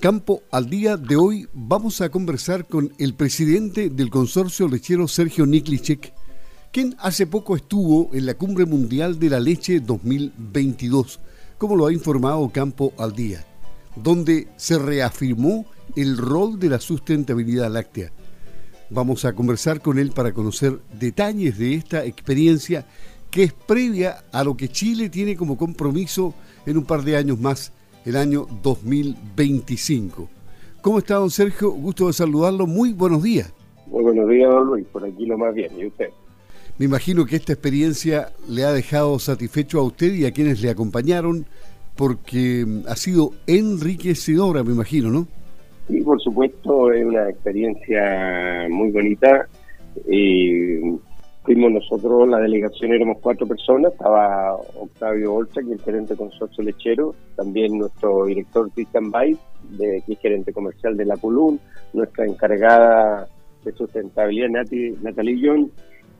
Campo al Día de hoy vamos a conversar con el presidente del consorcio lechero Sergio Niklicek, quien hace poco estuvo en la Cumbre Mundial de la Leche 2022, como lo ha informado Campo al Día, donde se reafirmó el rol de la sustentabilidad láctea. Vamos a conversar con él para conocer detalles de esta experiencia que es previa a lo que Chile tiene como compromiso en un par de años más el año 2025. ¿Cómo está, don Sergio? Gusto de saludarlo. Muy buenos días. Muy buenos días, don Luis. Por aquí lo más bien. ¿Y usted? Me imagino que esta experiencia le ha dejado satisfecho a usted y a quienes le acompañaron, porque ha sido enriquecedora, me imagino, ¿no? Sí, por supuesto, es una experiencia muy bonita. Fuimos nosotros, la delegación éramos cuatro personas, estaba Octavio Olcha, que es el gerente consorcio lechero, también nuestro director Christian Weiss, de, que es gerente comercial de la Pulún, nuestra encargada de sustentabilidad Natalie John,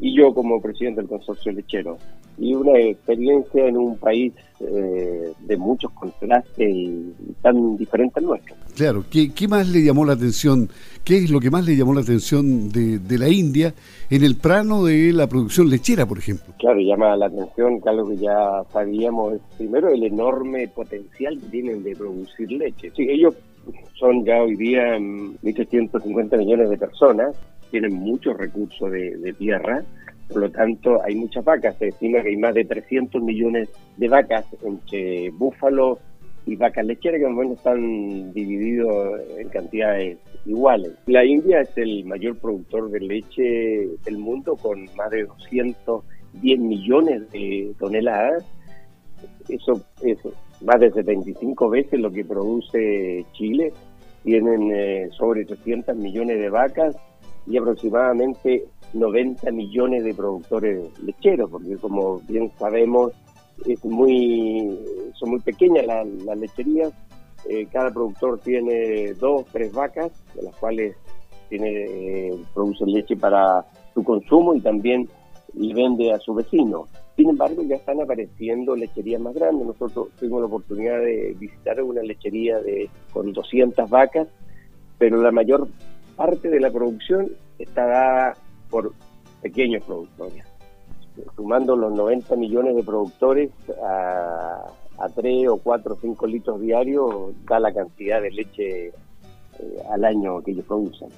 y yo como presidente del consorcio lechero. Y una experiencia en un país eh, de muchos contrastes y, tan diferente al nuestro. Claro, ¿Qué, ¿qué, más le llamó la atención? ¿Qué es lo que más le llamó la atención de, de, la India en el plano de la producción lechera, por ejemplo? Claro, llama la atención que algo que ya sabíamos, primero el enorme potencial que tienen de producir leche. Sí, ellos son ya hoy día 1.350 millones de personas tienen muchos recursos de, tierra, por lo tanto hay muchas vacas, se estima que hay más de 300 millones de vacas entre búfalos y vacas lecheras que en están divididos en cantidades iguales. La India es el mayor productor de leche del mundo con más de 210 millones de toneladas. Eso es más de 75 veces lo que produce Chile. Tienen eh, sobre 300 millones de vacas y aproximadamente 90 millones de productores lecheros, porque como bien sabemos, es muy, son muy pequeñas las, lecherías. Eh, cada productor tiene dos, tres vacas, de las cuales tiene, eh, produce leche para su consumo y también le vende a su vecino. Sin embargo, ya están apareciendo lecherías más grandes. Nosotros tuvimos la oportunidad de visitar una lechería de con 200 vacas, pero la mayor parte de la producción está dada por pequeños productores. Sumando los 90 millones de productores a, a 3 o 4 o 5 litros diarios, da la cantidad de leche eh, al año que ellos producen.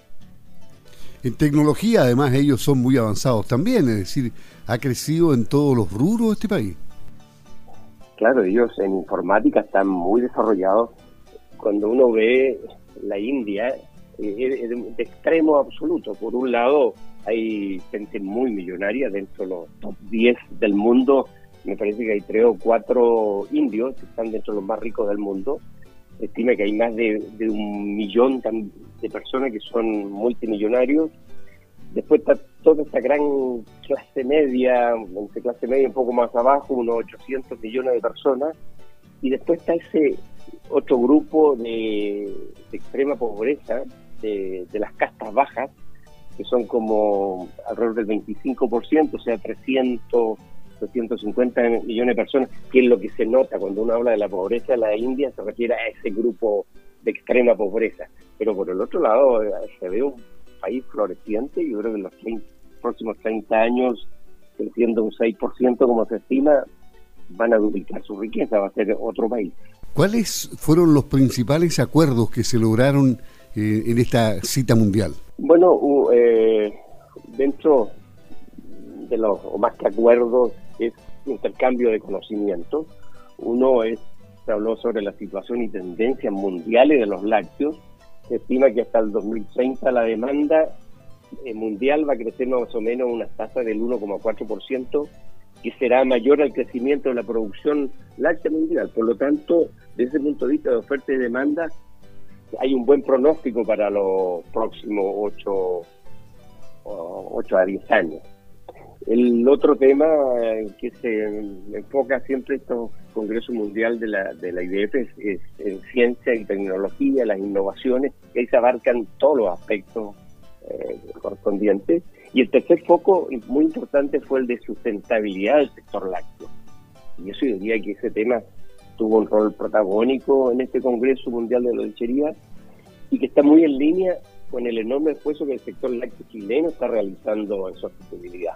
En tecnología, además, ellos son muy avanzados también, es decir, ha crecido en todos los rubros de este país. Claro, ellos en informática están muy desarrollados. Cuando uno ve la India, eh, de extremo absoluto. Por un lado, hay gente muy millonaria dentro de los top 10 del mundo. Me parece que hay tres o cuatro indios que están dentro de los más ricos del mundo. Estima que hay más de, un millón de personas que son multimillonarios. Después está toda esta gran clase media, clase media un poco más abajo, unos 800 millones de personas. Y después está ese otro grupo de extrema pobreza, de, las castas bajas, que son como alrededor del 25%, o sea, 300, 350 millones de personas, que es lo que se nota cuando uno habla de la pobreza de la India, se refiere a ese grupo de extrema pobreza. Pero por el otro lado, eh, se ve un país floreciente, y yo creo que en los próximos 30 años, creciendo un 6% como se estima, van a duplicar su riqueza, va a ser otro país. ¿Cuáles fueron los principales acuerdos que se lograron eh, en esta cita mundial? Bueno, eh, dentro de los más que acuerdos es intercambio de conocimientos. Uno es, se habló sobre la situación y tendencias mundiales de los lácteos. Se estima que hasta el 2030 la demanda eh, mundial va a crecer más o menos una tasa del 1,4%, que será mayor al crecimiento de la producción láctea mundial. Por lo tanto, desde ese punto de vista de oferta y demanda, hay un buen pronóstico para los próximos 8, 8 a 10 años. El otro tema que se enfoca siempre estos Congreso Mundial de la, de la IDF es, en ciencia y tecnología, las innovaciones, que ahí se abarcan todos los aspectos eh, correspondientes. Y el tercer foco muy importante fue el de sustentabilidad del sector lácteo. Y eso yo diría que ese tema tuvo un rol protagónico en este Congreso Mundial de la Lechería y que está muy en línea con el enorme esfuerzo que el sector lácteo chileno está realizando en sostenibilidad.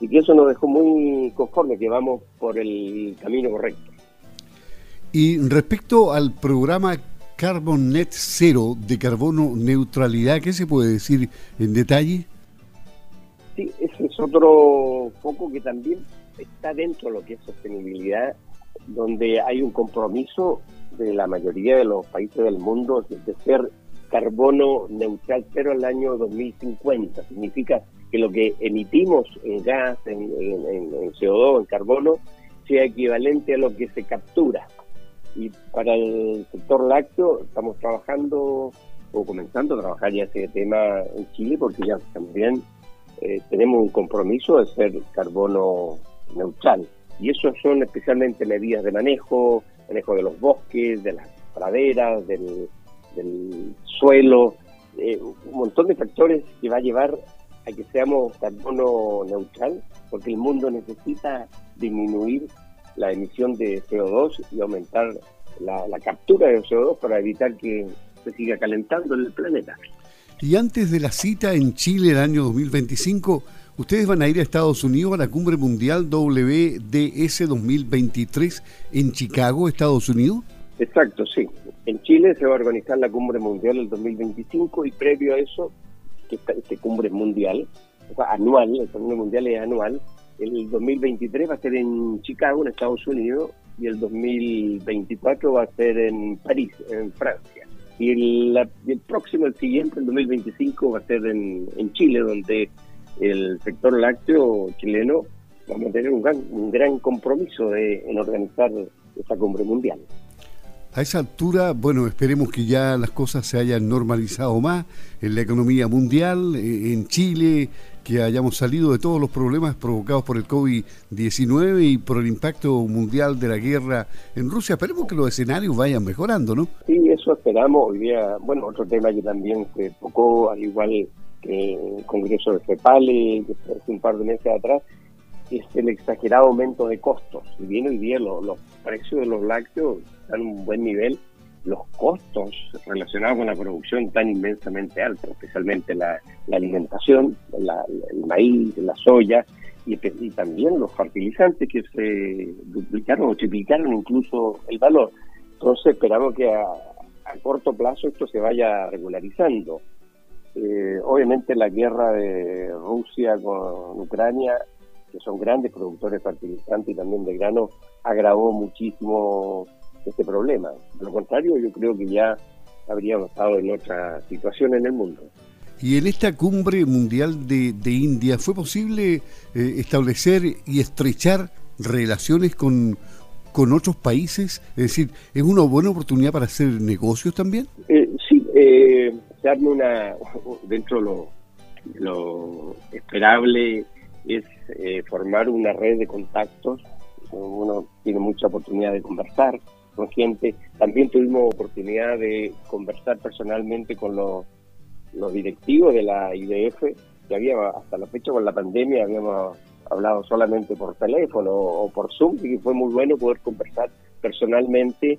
Y que eso nos dejó muy conforme, que vamos por el camino correcto. Y respecto al programa Carbon Net Zero de carbono neutralidad, ¿qué se puede decir en detalle? Sí, ese es otro foco que también está dentro de lo que es sostenibilidad, donde hay un compromiso de la mayoría de los países del mundo de ser carbono neutral pero al año 2050. Significa que lo que emitimos en gas, en, en, CO2, en carbono, sea equivalente a lo que se captura. Y para el sector lácteo estamos trabajando o comenzando a trabajar ya ese tema en Chile porque ya también eh, tenemos un compromiso de ser carbono neutral. Y eso son especialmente medidas de manejo, manejo de los bosques, de las praderas, del, suelo, eh, un montón de factores que va a llevar a que seamos carbono neutral, porque el mundo necesita disminuir la emisión de CO2 y aumentar la, la captura de CO2 para evitar que se siga calentando el planeta. Y antes de la cita en Chile el año 2025, ustedes van a ir a Estados Unidos a la cumbre mundial WDS 2023 en Chicago, Estados Unidos. Exacto, sí. En Chile se va a organizar la cumbre mundial el 2025 y previo a eso, que esta, este cumbre mundial, o sea, anual, el cumbre mundial es anual, el 2023 va a ser en Chicago, en Estados Unidos, y el 2024 va a ser en París, en Francia. Y el, el próximo, el siguiente, el 2025, va a ser en, en Chile, donde el sector lácteo chileno vamos a tener un gran, un gran compromiso de, en organizar esa cumbre mundial. A esa altura, bueno, esperemos que ya las cosas se hayan normalizado más en la economía mundial, eh, en Chile, que hayamos salido de todos los problemas provocados por el COVID-19 y por el impacto mundial de la guerra en Rusia. Esperemos que los escenarios vayan mejorando, ¿no? Sí, eso esperamos. Hoy día, bueno, otro tema que también se tocó, al igual que el Congreso de FEPALE, que hace un par de meses atrás, es el exagerado aumento de costos. Si bien hoy día los, los precios de los lácteos están en un buen nivel, los costos relacionados con la producción están inmensamente altos, especialmente la, alimentación, el maíz, la soya y, también los fertilizantes que se duplicaron o triplicaron incluso el valor. Entonces esperamos que a, corto plazo esto se vaya regularizando. Eh, obviamente la guerra de Rusia con Ucrania que son grandes productores fertilizantes y también de grano, agravó muchísimo este problema. De lo contrario, yo creo que ya habríamos estado en otra situación en el mundo. Y en esta cumbre mundial de, India, ¿fue posible eh, establecer y estrechar relaciones con, con otros países? Es decir, ¿es una buena oportunidad para hacer negocios también? Eh, sí, eh, darme una, dentro de lo, lo esperable, es eh, formar una red de contactos. Uno tiene mucha oportunidad de conversar con gente. También tuvimos oportunidad de conversar personalmente con los, los directivos de la IDF, que había hasta la fecha con la pandemia habíamos hablado solamente por teléfono o por Zoom, y fue muy bueno poder conversar personalmente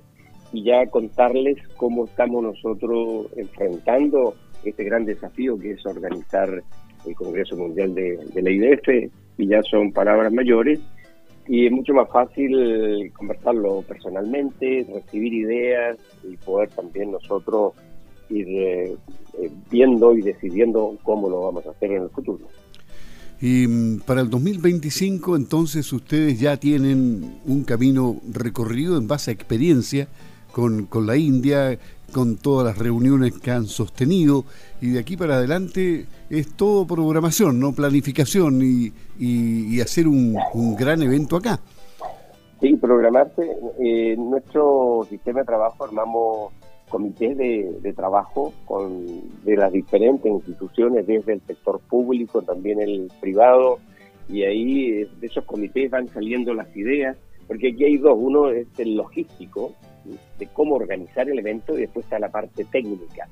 y ya contarles cómo estamos nosotros enfrentando este gran desafío que es organizar el Congreso Mundial de, la IDF, y ya son palabras mayores, y es mucho más fácil conversarlo personalmente, recibir ideas y poder también nosotros ir eh, eh, viendo y decidiendo cómo lo vamos a hacer en el futuro. Y mm, para el 2025 entonces ustedes ya tienen un camino recorrido en base a experiencia con, con la India, con todas las reuniones que han sostenido y de aquí para adelante es todo programación, no planificación y, y, hacer un, gran evento acá. Sí, programarse. Eh, nuestro sistema de trabajo armamos comités de, trabajo con, de las diferentes instituciones, desde el sector público, también el privado, y ahí eh, de esos comités van saliendo las ideas, porque aquí hay dos, uno es el logístico, de cómo organizar el evento y después está la parte técnica.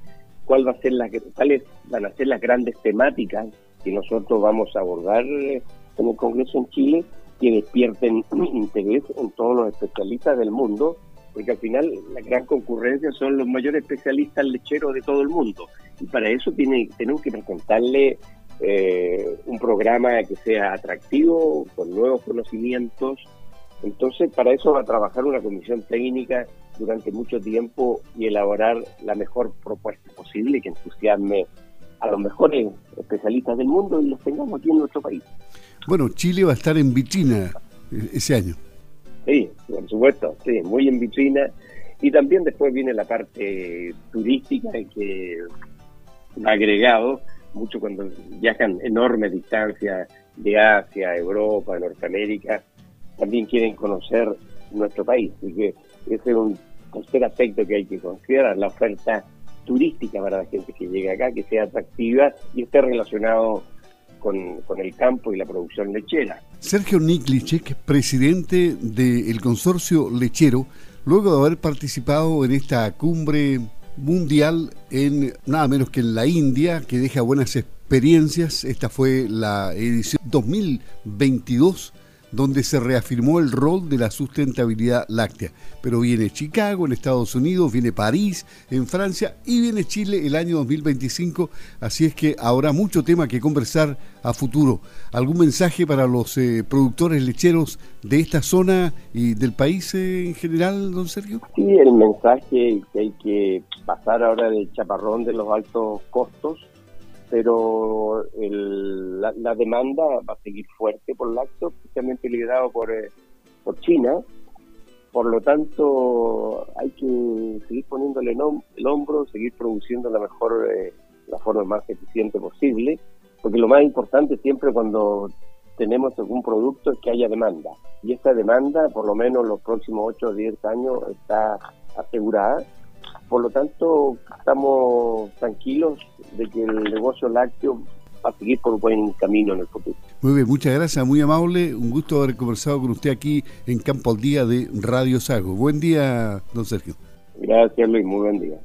¿Cuál va a ser la, ¿Cuáles van a ser las grandes temáticas que nosotros vamos a abordar en el Congreso en Chile que despierten interés en todos los especialistas del mundo porque al final la gran concurrencia son los mayores especialistas lecheros de todo el mundo. Y para eso tiene, tenemos que presentarle eh, un programa que sea atractivo, con nuevos conocimientos. Entonces, para eso va a trabajar una comisión técnica durante mucho tiempo y elaborar la mejor propuesta posible que entusiasme a los mejores especialistas del mundo y los tengamos aquí en nuestro país. Bueno, Chile va a estar en vitrina eh, ese año. Sí, por supuesto, sí, muy en vitrina. Y también después viene la parte turística que ha agregado mucho cuando viajan enormes distancias de Asia, Europa, Norteamérica, también quieren conocer nuestro país. Así que ese es un tercer aspecto que hay que considerar, la oferta turística para la gente que llega acá, que sea atractiva y esté relacionado con, el campo y la producción lechera. Sergio Niklicek, presidente del consorcio lechero, luego de haber participado en esta cumbre mundial en nada menos que en la India, que deja buenas experiencias. Esta fue la edición 2022 donde se reafirmó el rol de la sustentabilidad láctea. Pero viene Chicago en Estados Unidos, viene París en Francia y viene Chile el año 2025, así es que habrá mucho tema que conversar a futuro. ¿Algún mensaje para los eh, productores lecheros de esta zona y del país en general, don Sergio? Sí, el mensaje que hay que pasar ahora del chaparrón de los altos costos pero la, demanda va a seguir fuerte por lácteos, especialmente liderado por, eh, por China. Por lo tanto, hay que seguir poniéndole el hombro, seguir produciendo la mejor, eh, la forma más eficiente posible, porque lo más importante siempre cuando tenemos algún producto es que haya demanda. Y esta demanda, por lo menos los próximos 8 o 10 años, está asegurada por lo tanto, estamos tranquilos de que el negocio lácteo va a seguir por un buen camino en el futuro. Muy bien, muchas gracias, muy amable. Un gusto haber conversado con usted aquí en Campo al Día de Radio Sago. Buen día, don Sergio. Gracias, Luis, muy buen día.